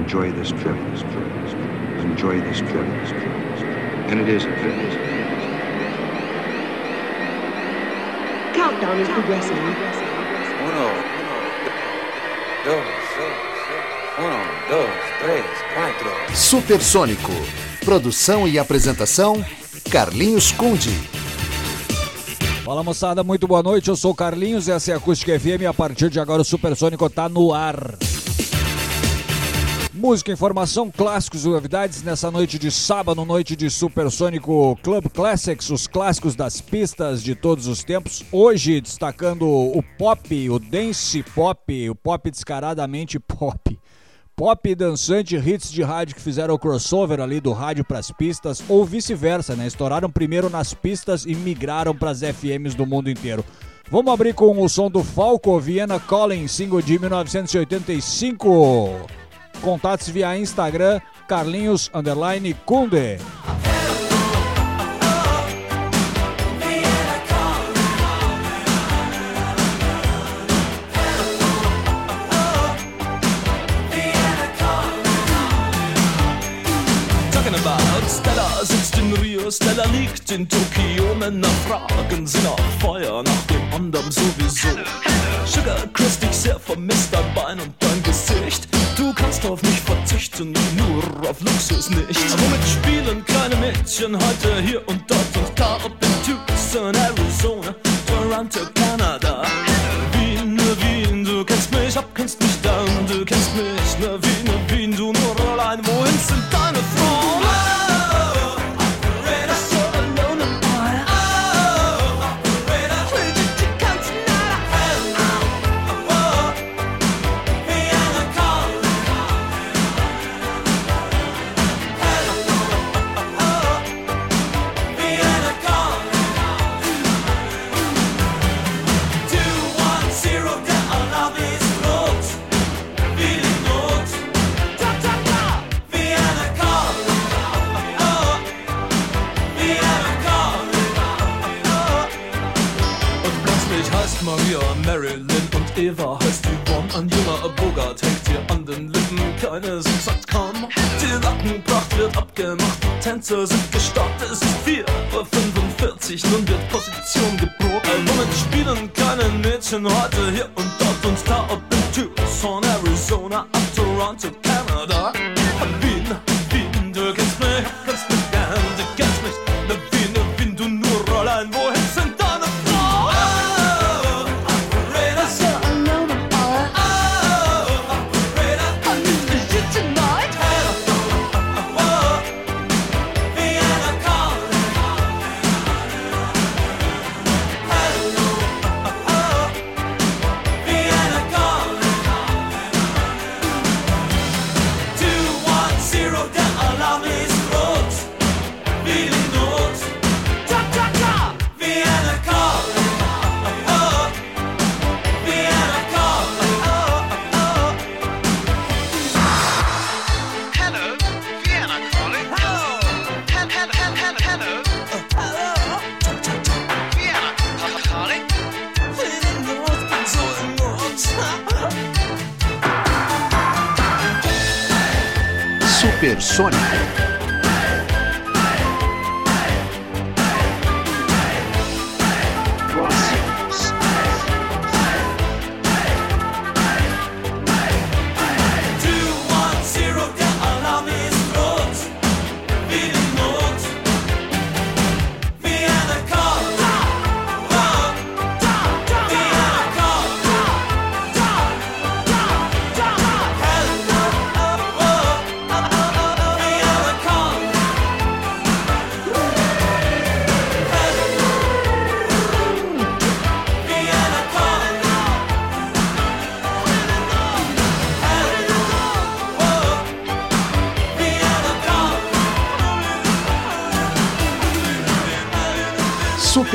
enjoy this trip. Enjoy this trip. And it is a trip. Countdown is progressing. Uno, dos, uno, dos, três, quatro. Supersônico. Produção e apresentação: Carlinhos Conde. Fala moçada, muito boa noite. Eu sou o Carlinhos, essa é a Acústica FM e a partir de agora o Supersônico tá no ar. Música, informação, clássicos e novidades nessa noite de sábado, noite de Supersônico Club Classics, os clássicos das pistas de todos os tempos. Hoje destacando o pop, o dance pop, o pop descaradamente pop. Pop dançante, hits de rádio que fizeram o crossover ali do rádio para as pistas, ou vice-versa, né? Estouraram primeiro nas pistas e migraram para as FMs do mundo inteiro. Vamos abrir com o som do Falco Vienna Calling, single de 1985. Contatos via Instagram, Carlinhos Underline Kunde. Stella liegt in Tokio. Männer fragen sie nach Feuer, nach dem anderen sowieso. Sugar küsst dich sehr, vermisst dein Bein und dein Gesicht. Du kannst auf mich verzichten, nur auf Luxus nicht. Womit spielen kleine Mädchen heute hier und dort und da? Ob in Tucson, Arizona, Toronto, Kanada. Eva heißt Yvonne. Ein junger Bogart hängt dir an den Lippen, keine sind sagt komm. Die Lackenpracht wird abgemacht, die Tänzer sind gestartet. Es ist 4.45 Uhr, nun wird Position geprobt. Ein Moment spielen keine Mädchen heute hier und dort und da. Ob in Tucson, Arizona, ab Toronto, Kanada. Wien, Wien,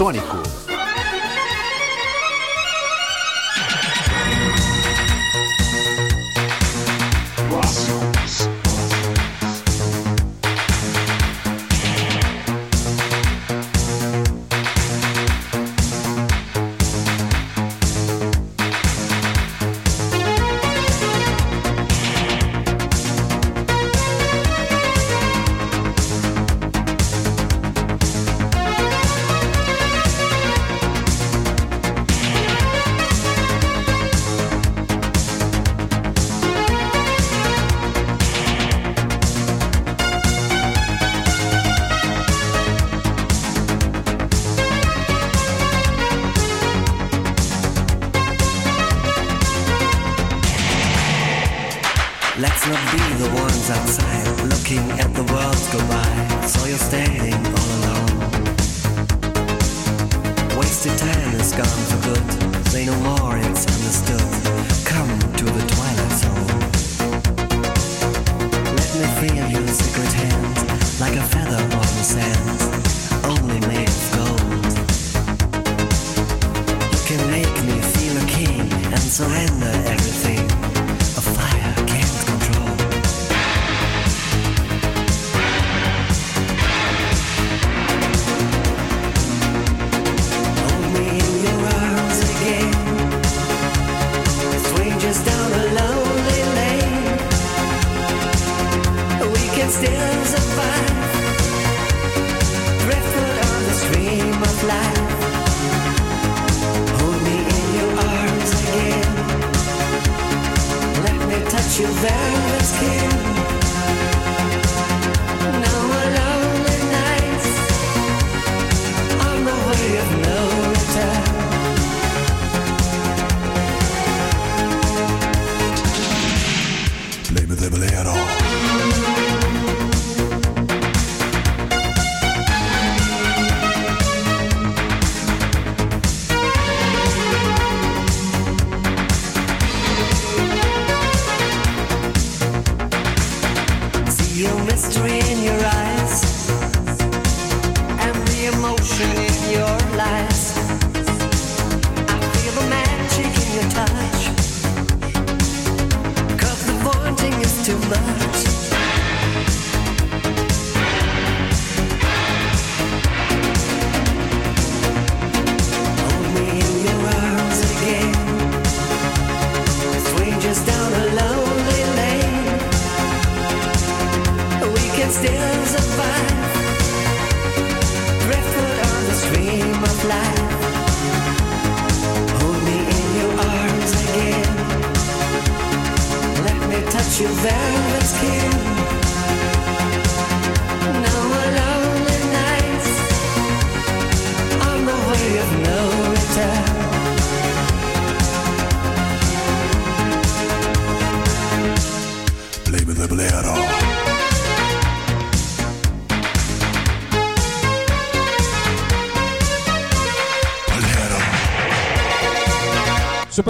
Supersônico.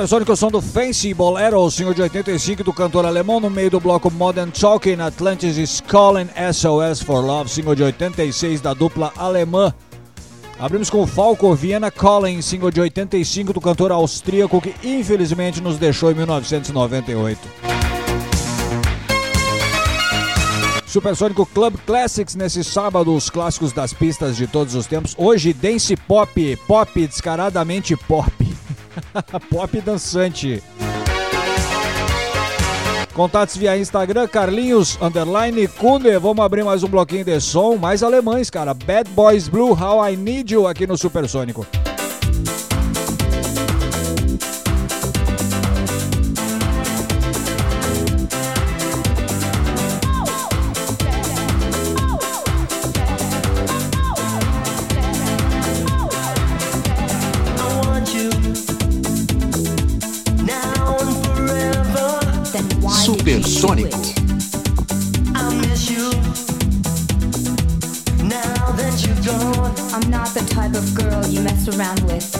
Supersônico, som do Fancy Bolero, o senhor de 85 do cantor alemão, no meio do bloco Modern Talking, Atlantis is Calling SOS for Love, single de 86 da dupla alemã. Abrimos com Falco Vienna Calling, single de 85 do cantor austríaco que infelizmente nos deixou em 1998. Supersônico Club Classics nesse sábado, os clássicos das pistas de todos os tempos. Hoje, dance pop, pop descaradamente pop. Pop dançante. Contatos via Instagram, Carlinhos, underline, Kunde. Vamos abrir mais um bloquinho de som, mais alemães, cara. Bad Boys Blue, How I Need You, aqui no Supersônico. supersônico. I'm not the type of girl you mess around with.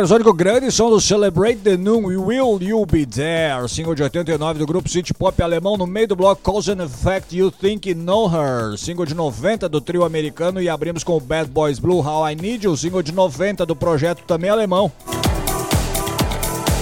Supersônico grande som do Celebrate the Noon Will You Be There, single de 89 do grupo City Pop alemão no meio do bloco Cause and Effect You Think You Know Her, single de 90 do trio americano e abrimos com o Bad Boys Blue How I Need You, single de 90 do projeto também alemão.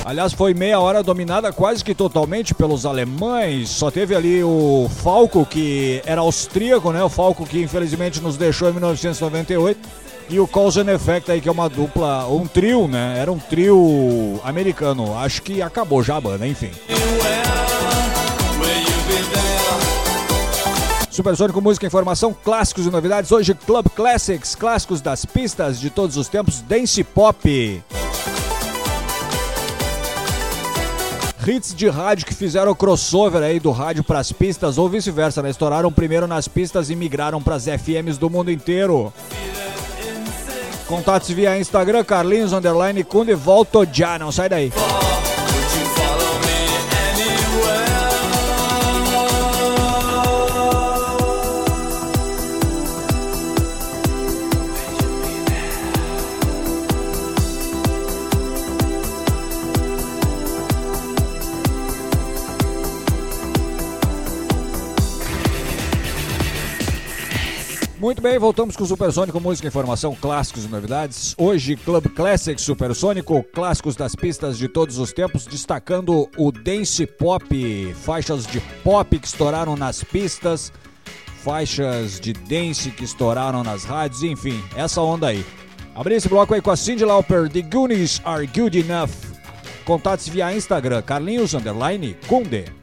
Aliás, foi meia hora dominada quase que totalmente pelos alemães. Só teve ali o Falco, que era austríaco, né? O Falco que infelizmente nos deixou em 1998. E o Cause and Effect aí, que é uma dupla, um trio, né? Era um trio americano. Acho que acabou já a banda, enfim. Supersônico Música Informação, clássicos e novidades. Hoje, Club Classics, clássicos das pistas de todos os tempos, Dance Pop. Hits de rádio que fizeram o crossover aí do rádio pras pistas ou vice-versa, né? Estouraram primeiro nas pistas e migraram pras FMs do mundo inteiro. Contatos via Instagram, Carlinhos Underline Kunde, volto já, não sai daí. Muito bem, voltamos com o Supersônico Música, Informação, Clássicos e Novidades. Hoje, Club Classic Supersônico, clássicos das pistas de todos os tempos, destacando o Dance Pop, faixas de pop que estouraram nas pistas, faixas de dance que estouraram nas rádios, enfim, essa onda aí. Abri esse bloco aí com a Cindy Lauper, The Goonies Are Good Enough. Contatos via Instagram, Carlinhos Underline Kunde.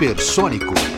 Supersônico.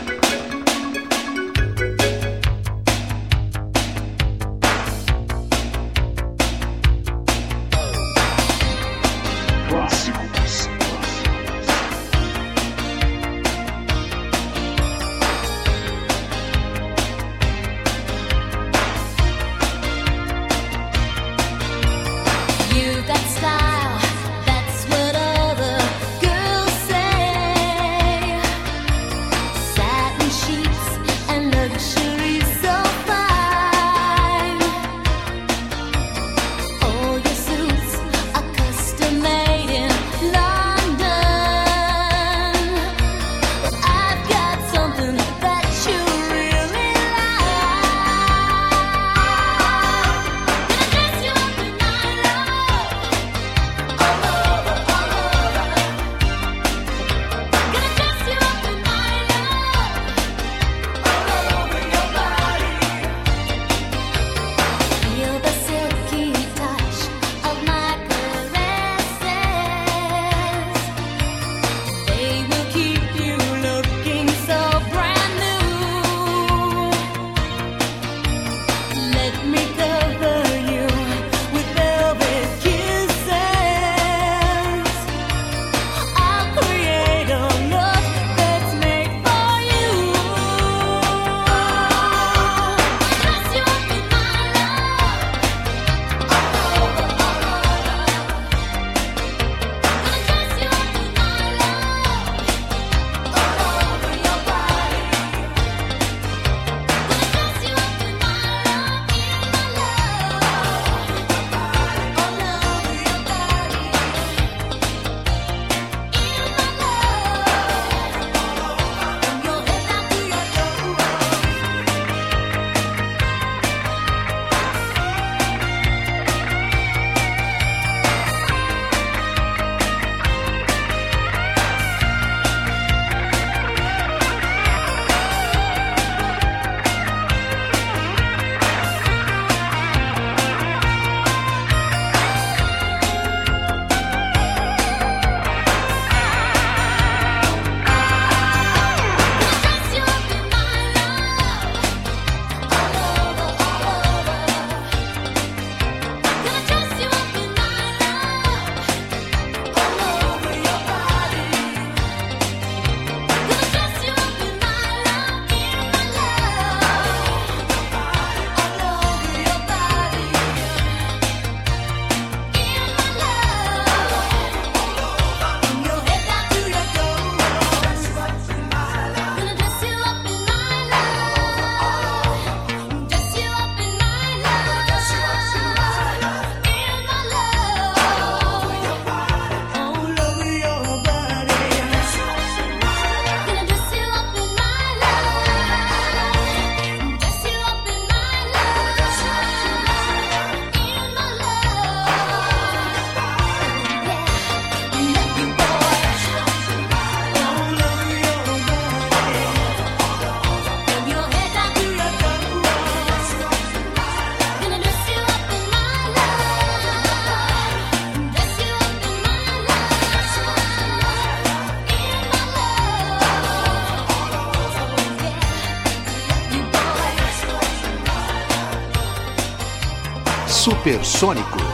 Supersônico.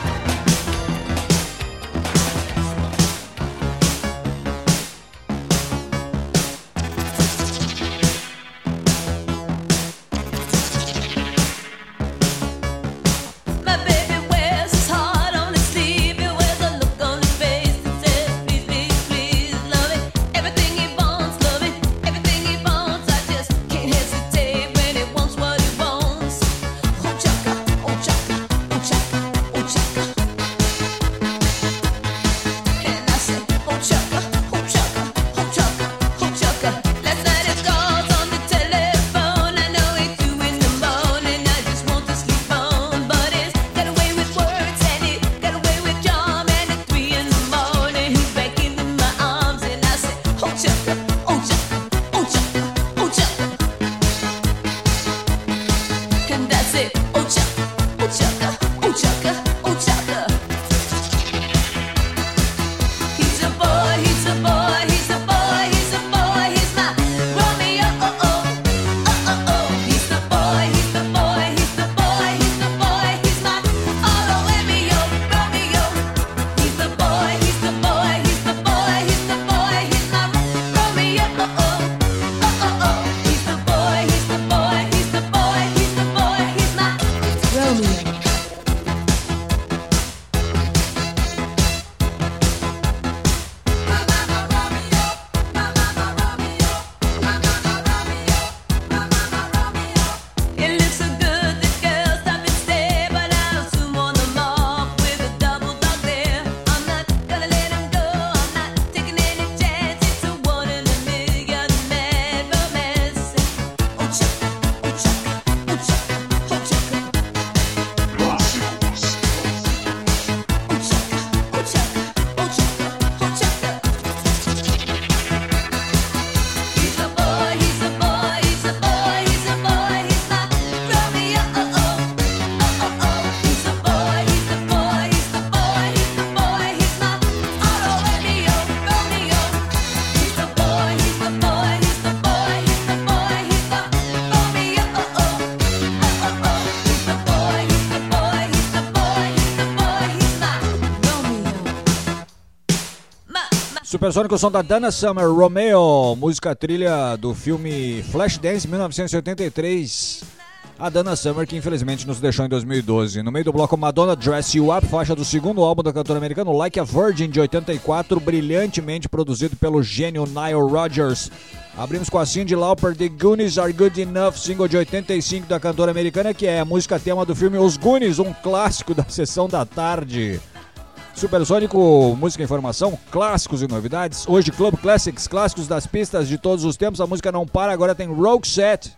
Supersônico som da Dana Summer, Romeo, música trilha do filme Flashdance 1983. A Dana Summer que infelizmente nos deixou em 2012. No meio do bloco Madonna Dress You Up, faixa do segundo álbum da cantora americana Like a Virgin de 84, brilhantemente produzido pelo gênio Nile Rodgers. Abrimos com a Cindy Lauper The Goonies Are Good Enough, single de 85 da cantora americana que é a música tema do filme Os Goonies, um clássico da sessão da tarde. Supersônico, música e informação, clássicos e novidades. Hoje, Club Classics, clássicos das pistas de todos os tempos. A música não para, agora tem Rogue Set.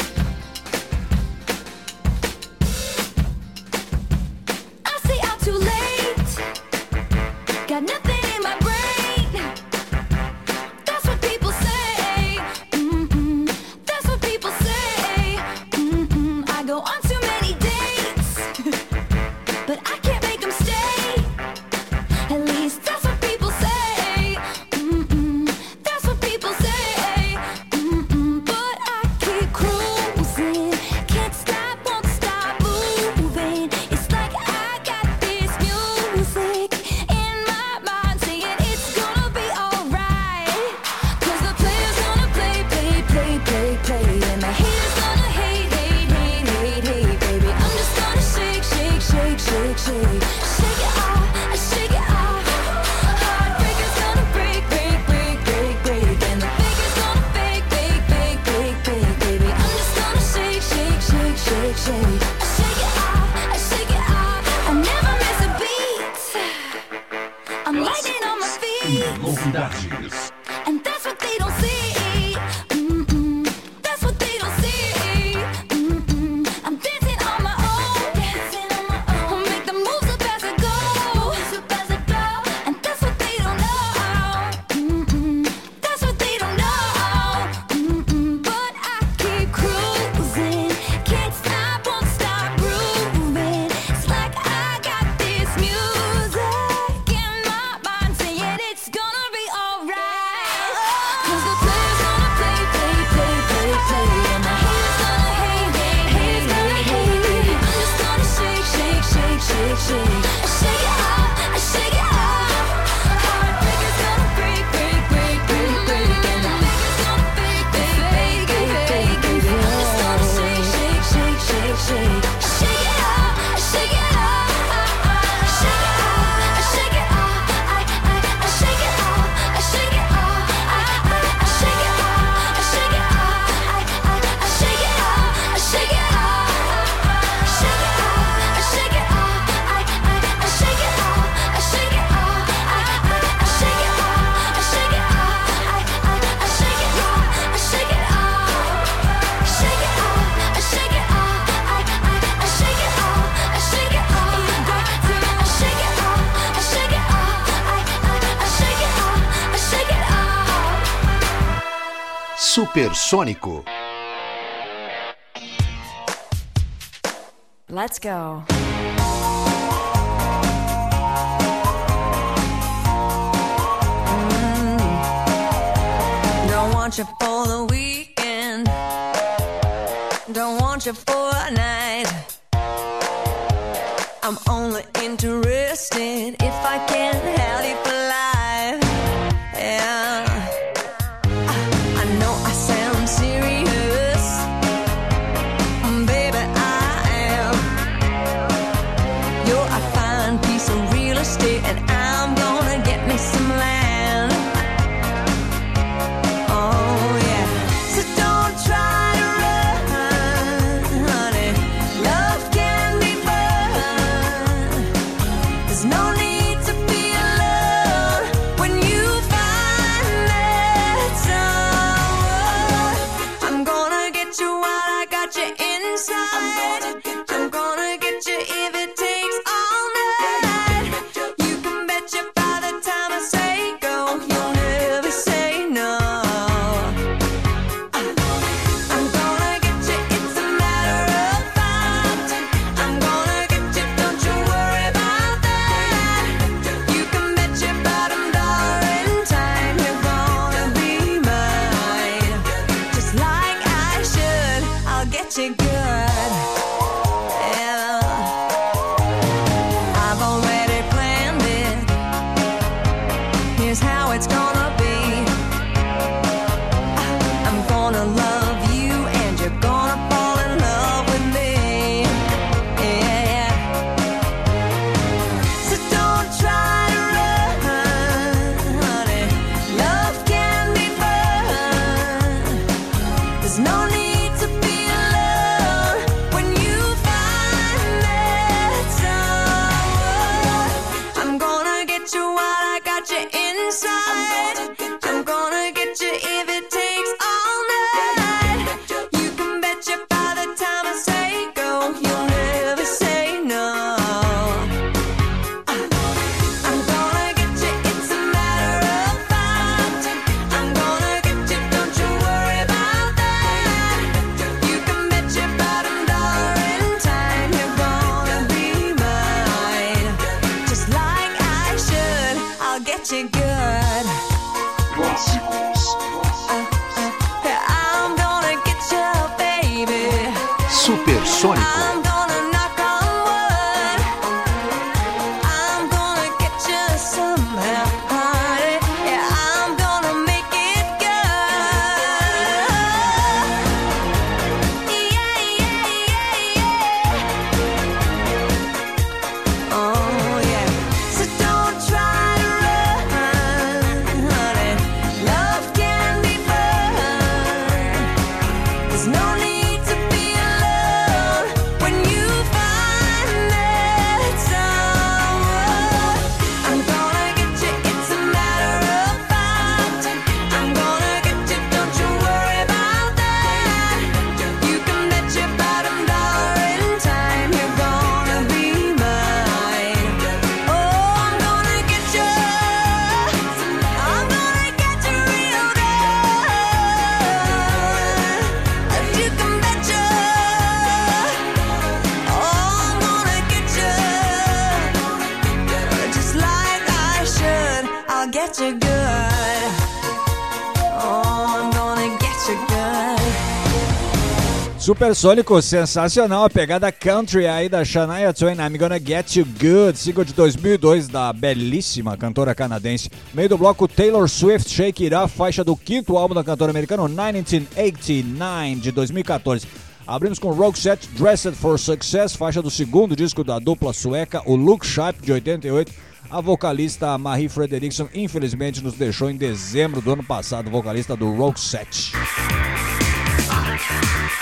Novidades. Supersônico. Let's go. Mm. Don't want you for the weekend. Don't want you for a night. Supersônico, sensacional, a pegada country aí da Shania Twain, I'm Gonna Get You Good, single de 2002 da belíssima cantora canadense. Meio do bloco Taylor Swift, Shake It Up, faixa do quinto álbum da cantora americana, 1989, de 2014. Abrimos com Set, Dressed for Success, faixa do segundo disco da dupla sueca, o Look Sharp, de 88. A vocalista Marie Frederiksson, infelizmente, nos deixou em dezembro do ano passado, vocalista do Rogue Set.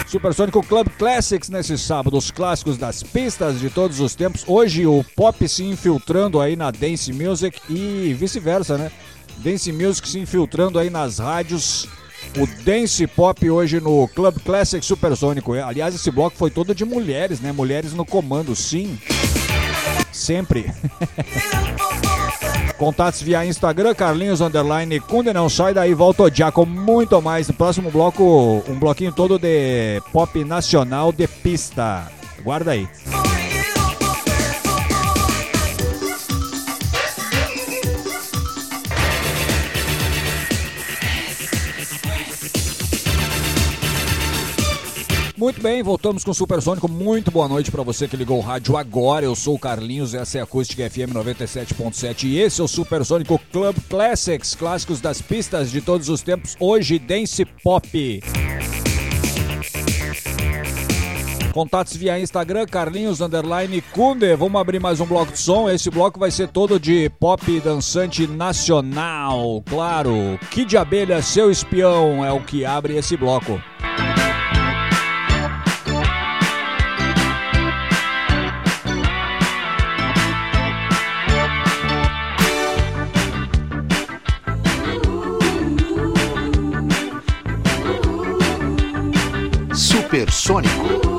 Supersônico Club Classics nesse sábado, os clássicos das pistas de todos os tempos. Hoje o pop se infiltrando aí na dance music e vice-versa, né? Dance music se infiltrando aí nas rádios. O dance pop hoje no Club Classic Supersônico. Aliás, esse bloco foi todo de mulheres, né? Mulheres no comando, sim. Sempre. Contatos via Instagram, Carlinhos Underline Kunde, não sai daí, volto já com muito mais. No próximo bloco, um bloquinho todo de pop nacional de pista. Guarda aí. Muito bem, voltamos com o Supersônico. Muito boa noite para você que ligou o rádio agora. Eu sou o Carlinhos, essa é a Acústica FM 97.7 e esse é o Supersônico Club Classics, clássicos das pistas de todos os tempos. Hoje, Dance Pop. Contatos via Instagram, Carlinhos Underline Kunde. Vamos abrir mais um bloco de som. Esse bloco vai ser todo de pop dançante nacional. Claro, Kid Abelha, seu espião, é o que abre esse bloco. Supersônico.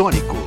Supersônico.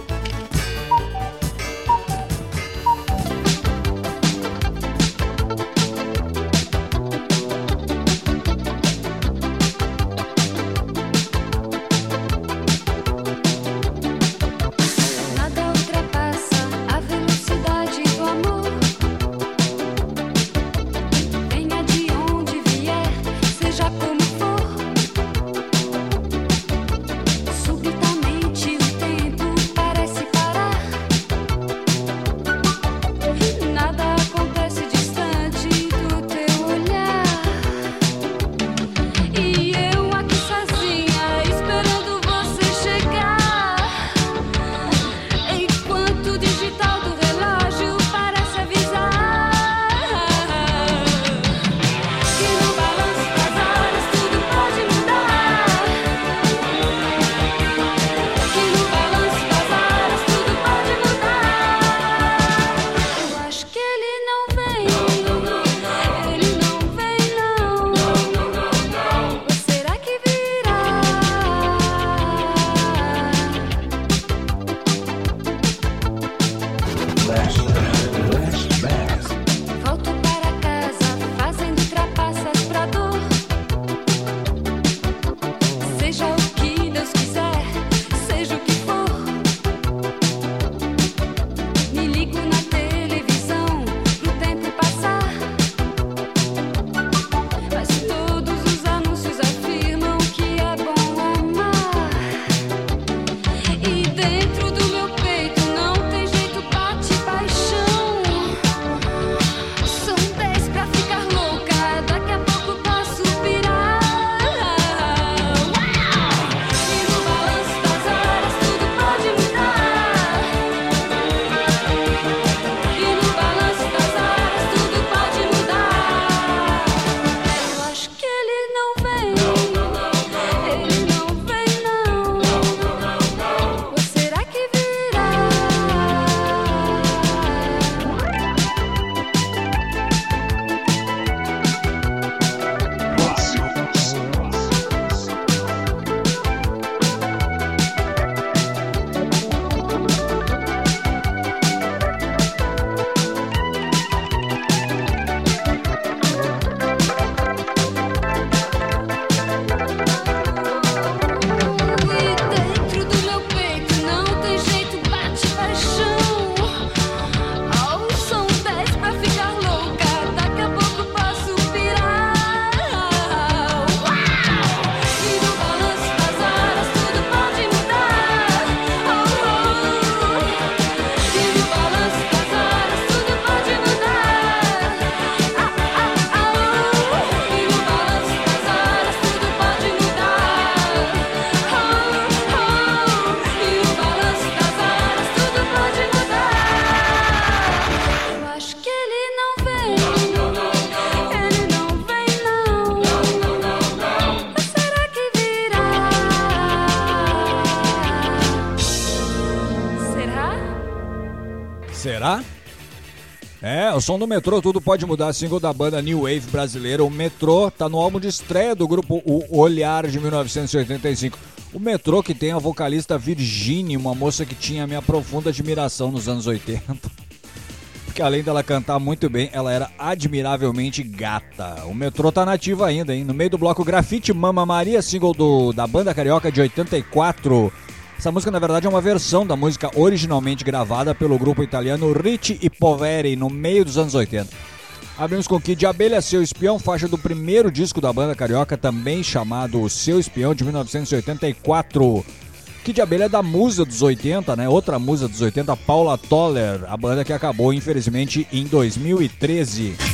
Som do Metrô Tudo Pode Mudar, single da banda New Wave brasileira. O Metrô tá no álbum de estreia do grupo O Olhar de 1985. O Metrô que tem a vocalista Virginie, uma moça que tinha minha profunda admiração nos anos 80. Porque além dela cantar muito bem, ela era admiravelmente gata. O Metrô tá nativo ainda, hein? No meio do bloco Grafite Mama Maria, single do, da banda carioca de 84. Essa música, na verdade, é uma versão da música originalmente gravada pelo grupo italiano Ricci e Poveri no meio dos anos 80. Abrimos com Kid Abelha, Seu Espião, faixa do primeiro disco da banda carioca, também chamado Seu Espião, de 1984. Kid Abelha é da musa dos 80, né? Outra musa dos 80, Paula Toller, a banda que acabou, infelizmente, em 2013.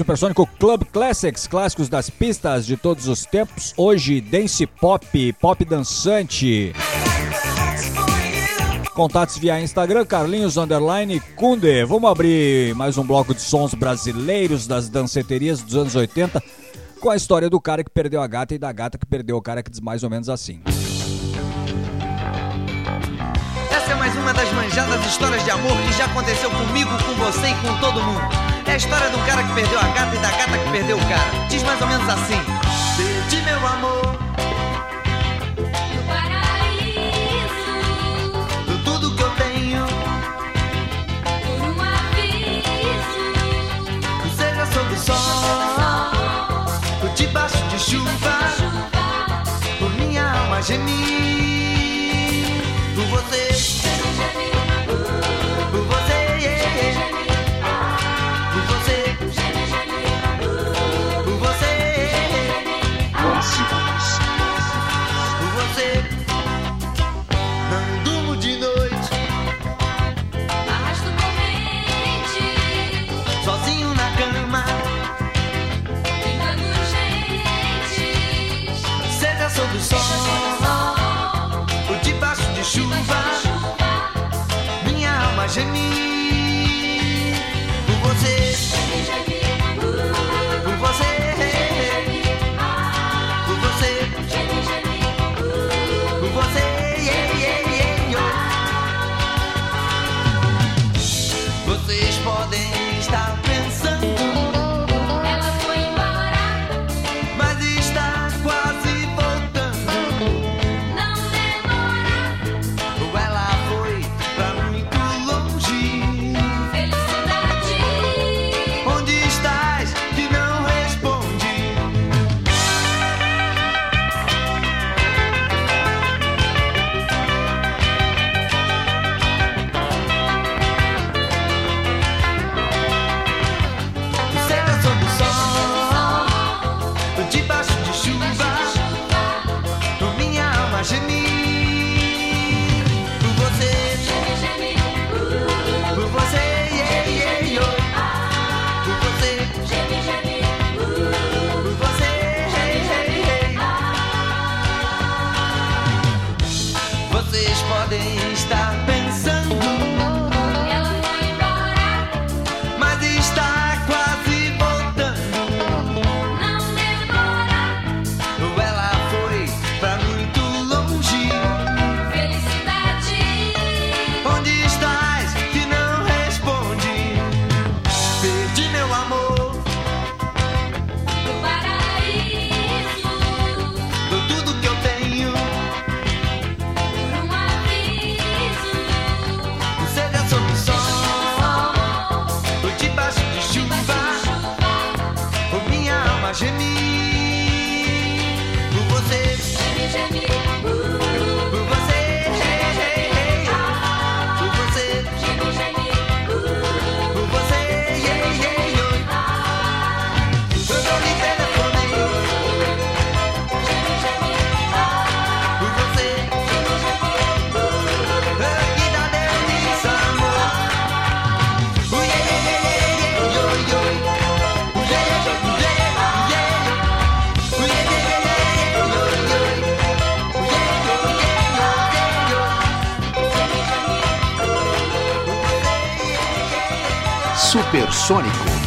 Supersônico Club Classics, clássicos das pistas de todos os tempos. Hoje, dance pop, pop dançante. Contatos via Instagram, Carlinhos Underline Kunde. Vamos abrir mais um bloco de sons brasileiros das danceterias dos anos 80 com a história do cara que perdeu a gata e da gata que perdeu o cara que diz mais ou menos assim. Essa é mais uma das manjadas histórias de amor que já aconteceu comigo, com você e com todo mundo. É a história do cara que perdeu a gata e da gata que perdeu o cara. Diz mais ou menos assim: Perdi meu amor. Do tudo que eu tenho. Por um aviso, Seja sob o sol, ou debaixo de chuva, por minha alma gemir. Supersônico.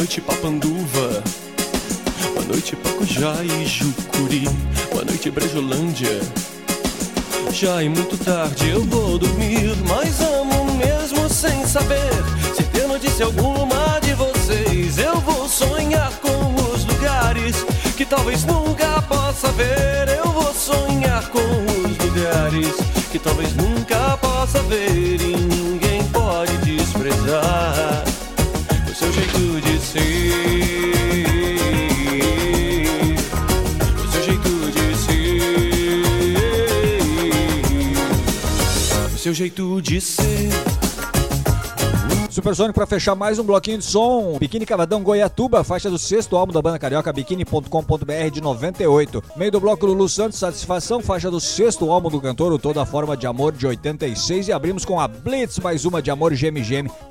Noite, Papanduva. Boa noite, Pacujá e Jucuri. Boa noite, Brejolândia. Já é muito tarde, eu vou dormir. Mas amo mesmo sem saber. Se ter notícia alguma de vocês, eu vou sonhar com os lugares que talvez nunca possa ver. Eu vou sonhar com os lugares que talvez nunca possa ver. E ninguém pode desprezar seu jeito de ser. O seu jeito de ser. O seu jeito de ser. Supersônico para fechar mais um bloquinho de som. Biquíni Cavadão Goiatuba, faixa do sexto álbum da banda carioca biquíni.com.br de 98. Meio do bloco Lulu Santos, Satisfação, faixa do sexto álbum do cantor, o Toda Forma de Amor de 86. E abrimos com a Blitz, mais uma de Amor Geme,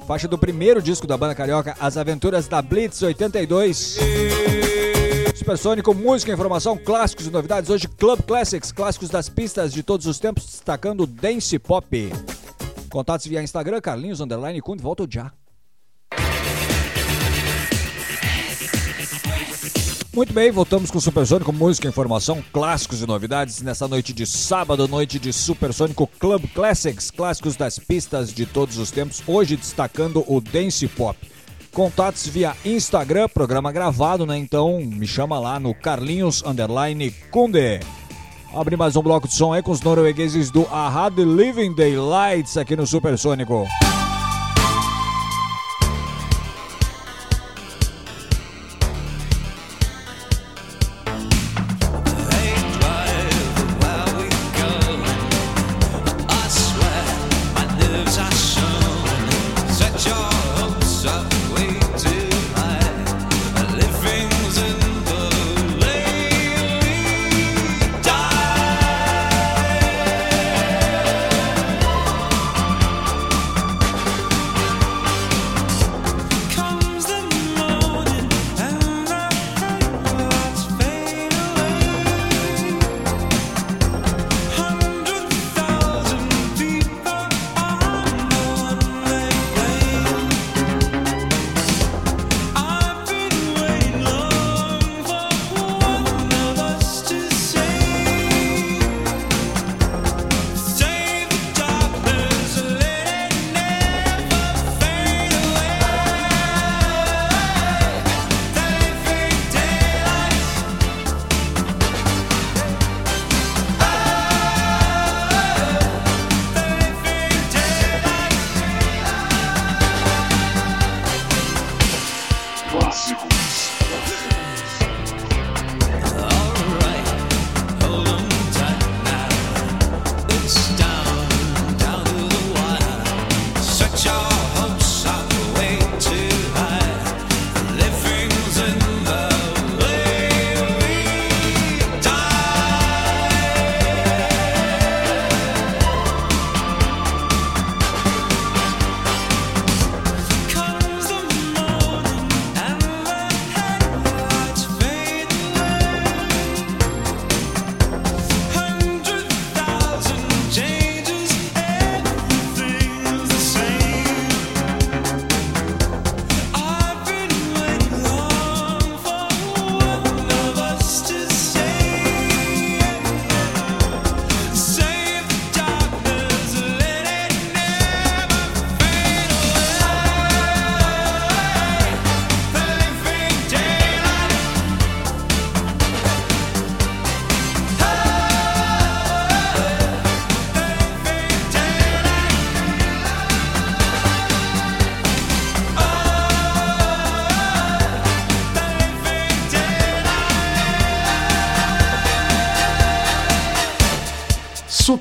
faixa do primeiro disco da banda carioca, As Aventuras da Blitz 82. Supersônico, música, informação, clássicos e novidades. Hoje, Club Classics, clássicos das pistas de todos os tempos, destacando Dance Pop. Contatos via Instagram, Carlinhos Underline Kunde, volta já. Muito bem, voltamos com o Supersônico, música, informação, clássicos e novidades nessa noite de sábado, noite de Supersônico Club Classics, clássicos das pistas de todos os tempos, hoje destacando o Dance Pop. Contatos via Instagram, programa gravado, né? Então me chama lá no Carlinhos Underline Kunde. Abre mais um bloco de som aí com os noruegueses do The Living Daylights aqui no Supersônico. Clássicos.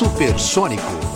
Supersônico.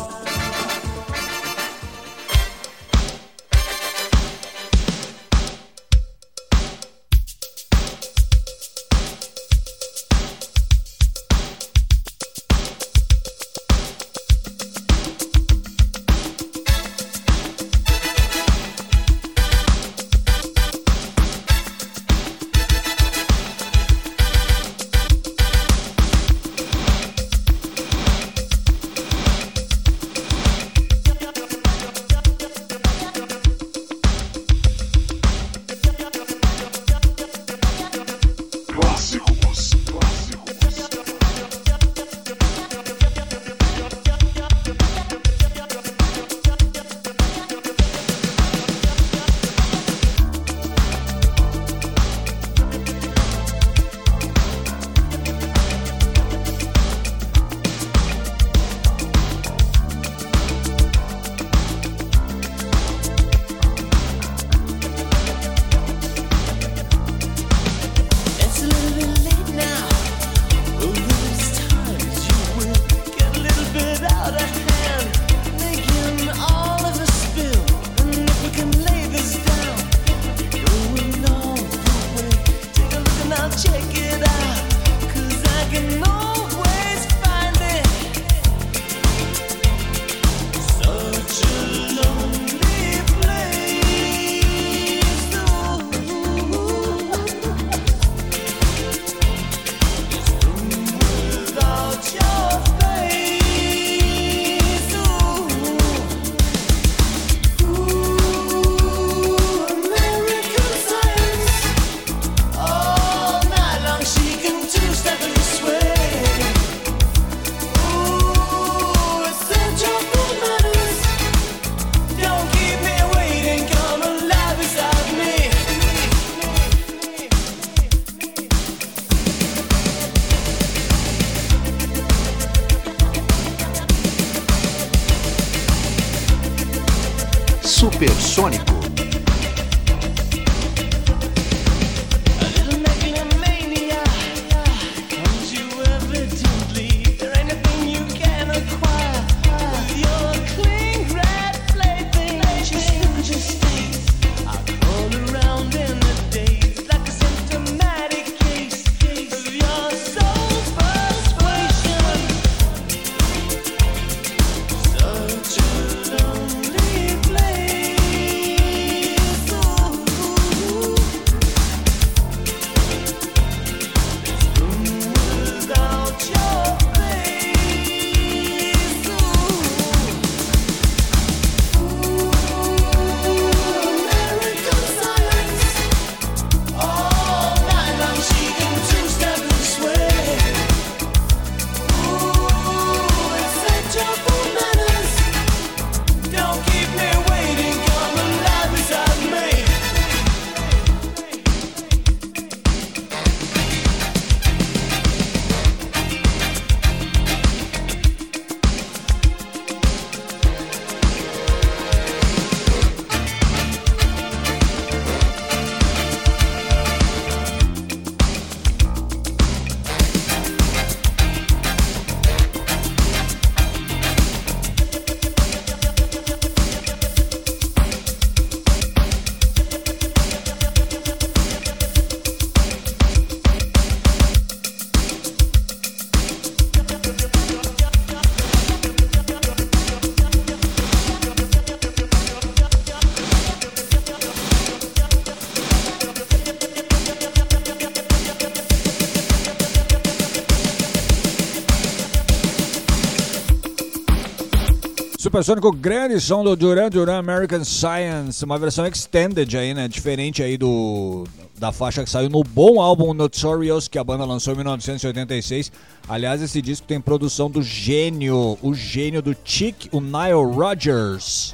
Supersônico, grande som do Duran Duran American Science, uma versão extended aí, né? Diferente aí do da faixa que saiu no bom álbum Notorious que a banda lançou em 1986. Aliás, esse disco tem produção do gênio, o gênio do Chick, o Nile Rodgers.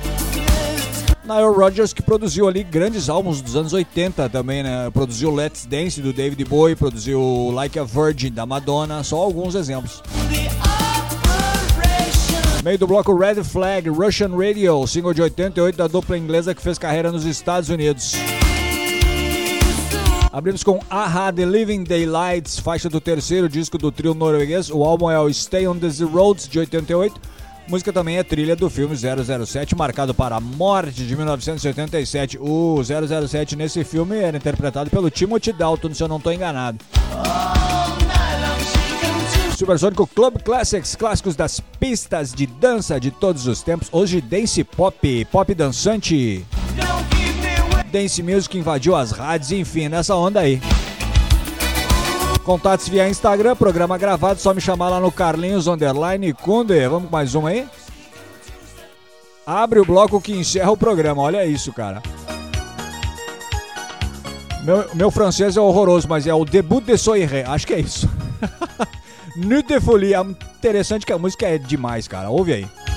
Nile Rodgers que produziu ali grandes álbuns dos anos 80 também, né? Produziu Let's Dance do David Bowie, produziu Like a Virgin da Madonna, só alguns exemplos. Meio do bloco Red Flag, Russian Radio, single de 88 da dupla inglesa que fez carreira nos Estados Unidos. Abrimos com Aha The Living Daylights, faixa do terceiro disco do trio norueguês. O álbum é o Stay on the Roads de 88. Música também é trilha do filme 007, marcado para a morte de 1987. O 007 nesse filme era interpretado pelo Timothy Dalton, se eu não estou enganado. Supersônico Club Classics, clássicos das pistas de dança de todos os tempos. Hoje, dance pop, pop dançante. Dance music invadiu as rádios, enfim, nessa onda aí. Contatos via Instagram, programa gravado, só me chamar lá no Carlinhos Underline Kunde. Vamos com mais um aí? Abre o bloco que encerra o programa, olha isso, cara. Meu, meu francês é horroroso, mas é o Debut de Soirée, acho que é isso. Nuit de Folie, é interessante que a música é demais, cara. Ouve aí.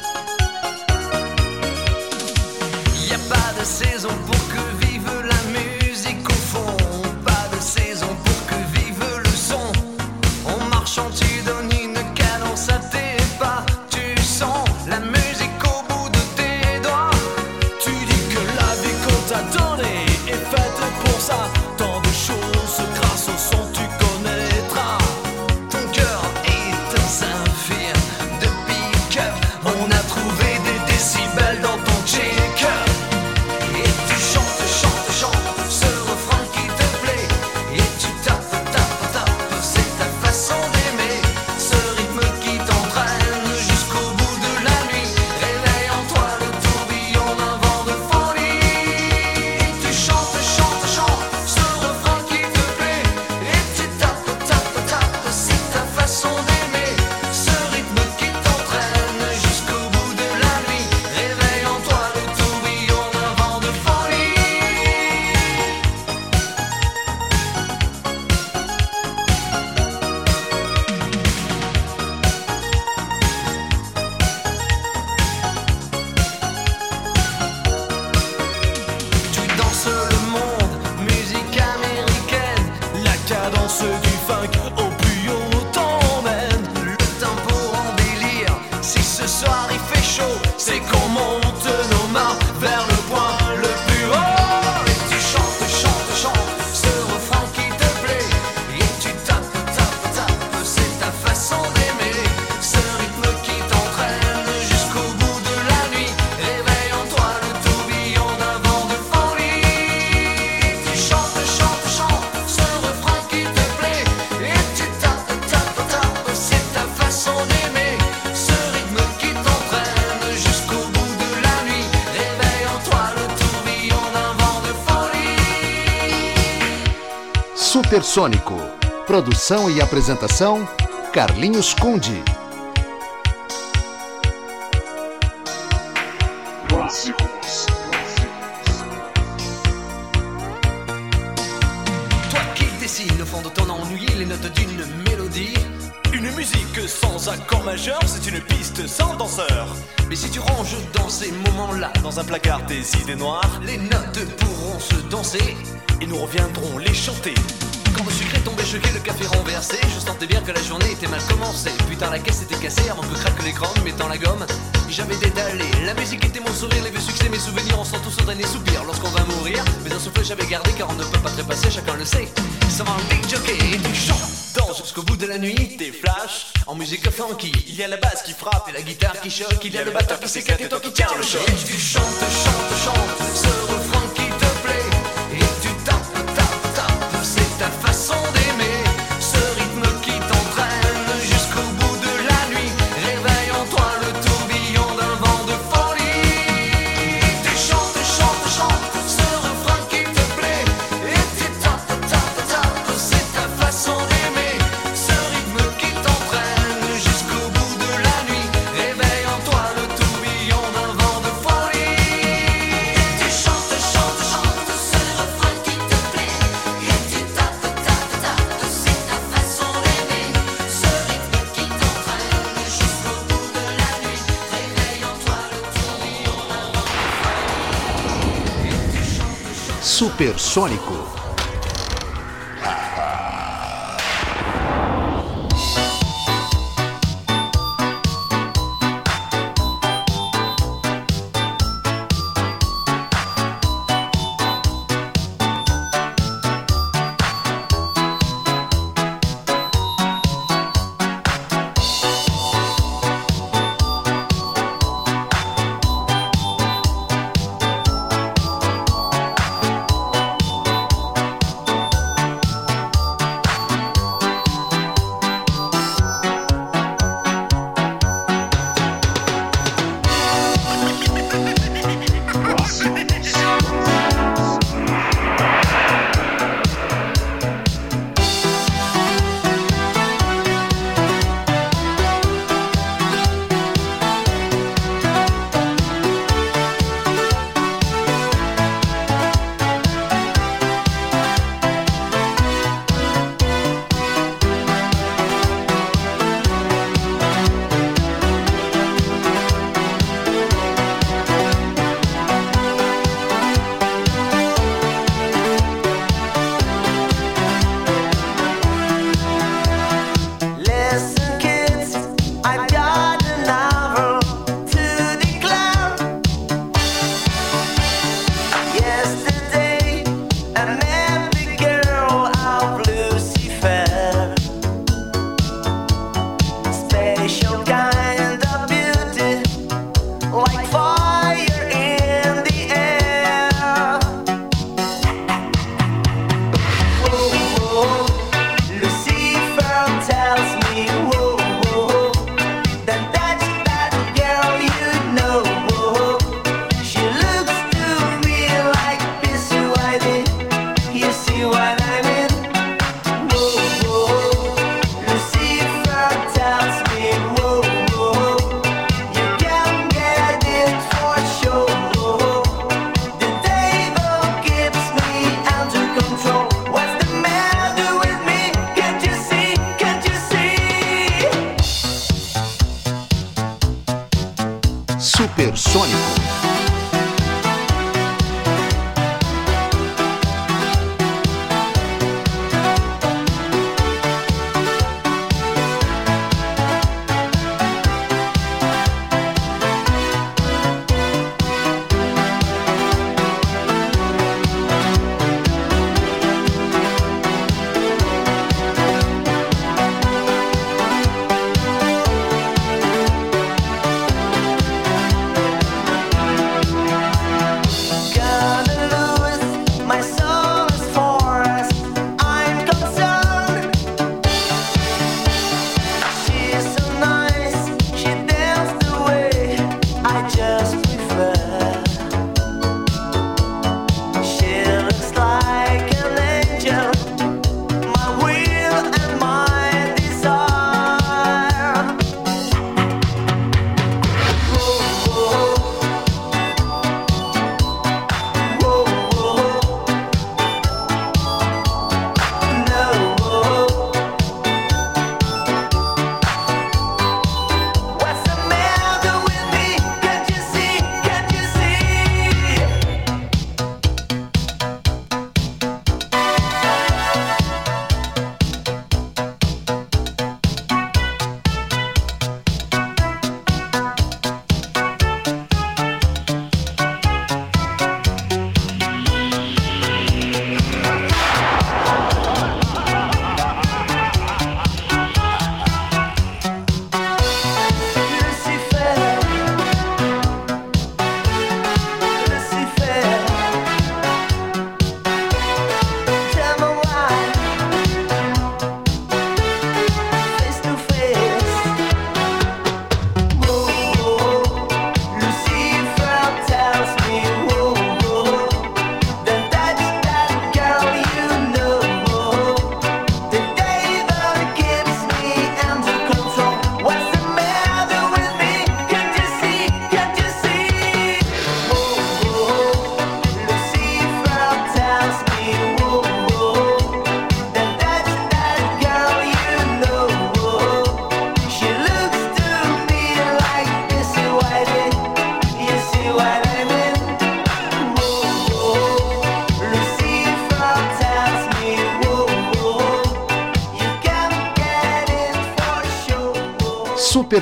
Supersônico. Produção e apresentação, Carlinhos Conde. Toi qui dessines au fond de ton ennui les notes d'une mélodie. Une musique sans accord majeur, c'est une piste sans danseur. Mais si tu ranges dans ces moments-là, Dans un placard tes idées noires, les notes pourront se danser. et nous reviendrons les chanter. Putain, la caisse était cassée avant que craque l'écran, mettant la gomme. J'avais détalé, la musique était mon sourire, les vieux succès, mes souvenirs, on sent tous au dernier soupir. Lorsqu'on va mourir, mais un souffle j'avais gardé car on ne peut pas trépasser, chacun le sait. Ça va un big jockey et tu chantes dans jusqu'au bout de la nuit. Des flashs, En musique funky, il y a la basse qui frappe et la guitare qui choque, il y a le batteur qui s'éclate et toi qui tiens le choc. Tu chantes, chantes, chantes Supersônico.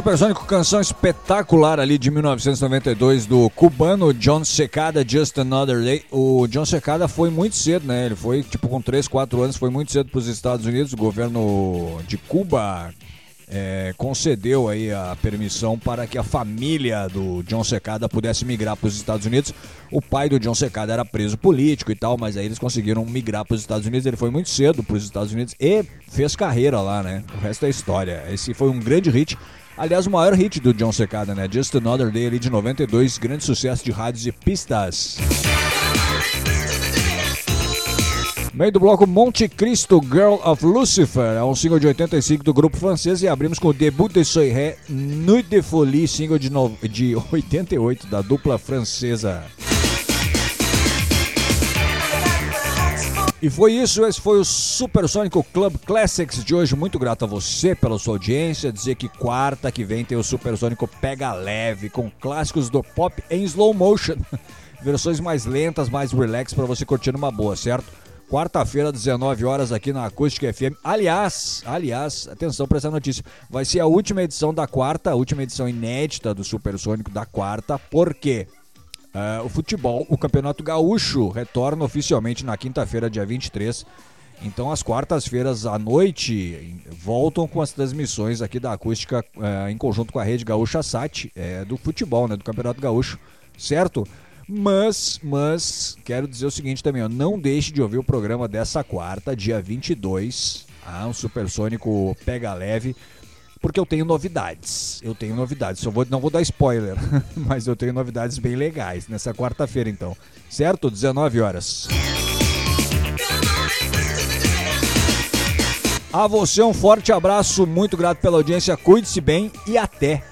Supersônico, canção espetacular ali de 1992 do cubano John Secada, Just Another Day. O John Secada foi muito cedo, né? Ele foi tipo com 3, 4 anos, foi muito cedo para os Estados Unidos. O governo de Cuba é, concedeu aí a permissão para que a família do John Secada pudesse migrar para os Estados Unidos. O pai do John Secada era preso político e tal, mas aí eles conseguiram migrar para os Estados Unidos. Ele foi muito cedo para os Estados Unidos e fez carreira lá, né? O resto é história. Esse foi um grande hit. Aliás, o maior hit do John Secada, né? Just Another Day ali de 92, grande sucesso de rádios e pistas. Meio do bloco Monte Cristo Girl of Lucifer, é um single de 85 do grupo francês e abrimos com o Debut de Soirée Nuit de Folie, single de, no... de 88 da dupla francesa. E foi isso, esse foi o Supersônico Club Classics de hoje. Muito grato a você pela sua audiência. Dizer que quarta que vem tem o Supersônico Pega Leve, com clássicos do pop em slow motion. Versões mais lentas, mais relax para você curtir numa boa, certo? Quarta-feira, 19 horas aqui na Acústica FM. Aliás, aliás, atenção para essa notícia. Vai ser a última edição da quarta, a última edição inédita do Supersônico da quarta. Por quê? Uh, o futebol, o Campeonato Gaúcho retorna oficialmente na quinta-feira, dia 23. Então, às quartas-feiras à noite, voltam com as transmissões aqui da acústica uh, em conjunto com a Rede Gaúcha Sat, é, do futebol, né, do Campeonato Gaúcho, certo? Mas, mas, quero dizer o seguinte também, ó, não deixe de ouvir o programa dessa quarta, dia 22, ah, um supersônico pega leve, porque eu tenho novidades. Eu tenho novidades. Só vou, não vou dar spoiler, mas eu tenho novidades bem legais nessa quarta-feira, então. Certo? 19 horas. A você um forte abraço, muito grato pela audiência, cuide-se bem e até.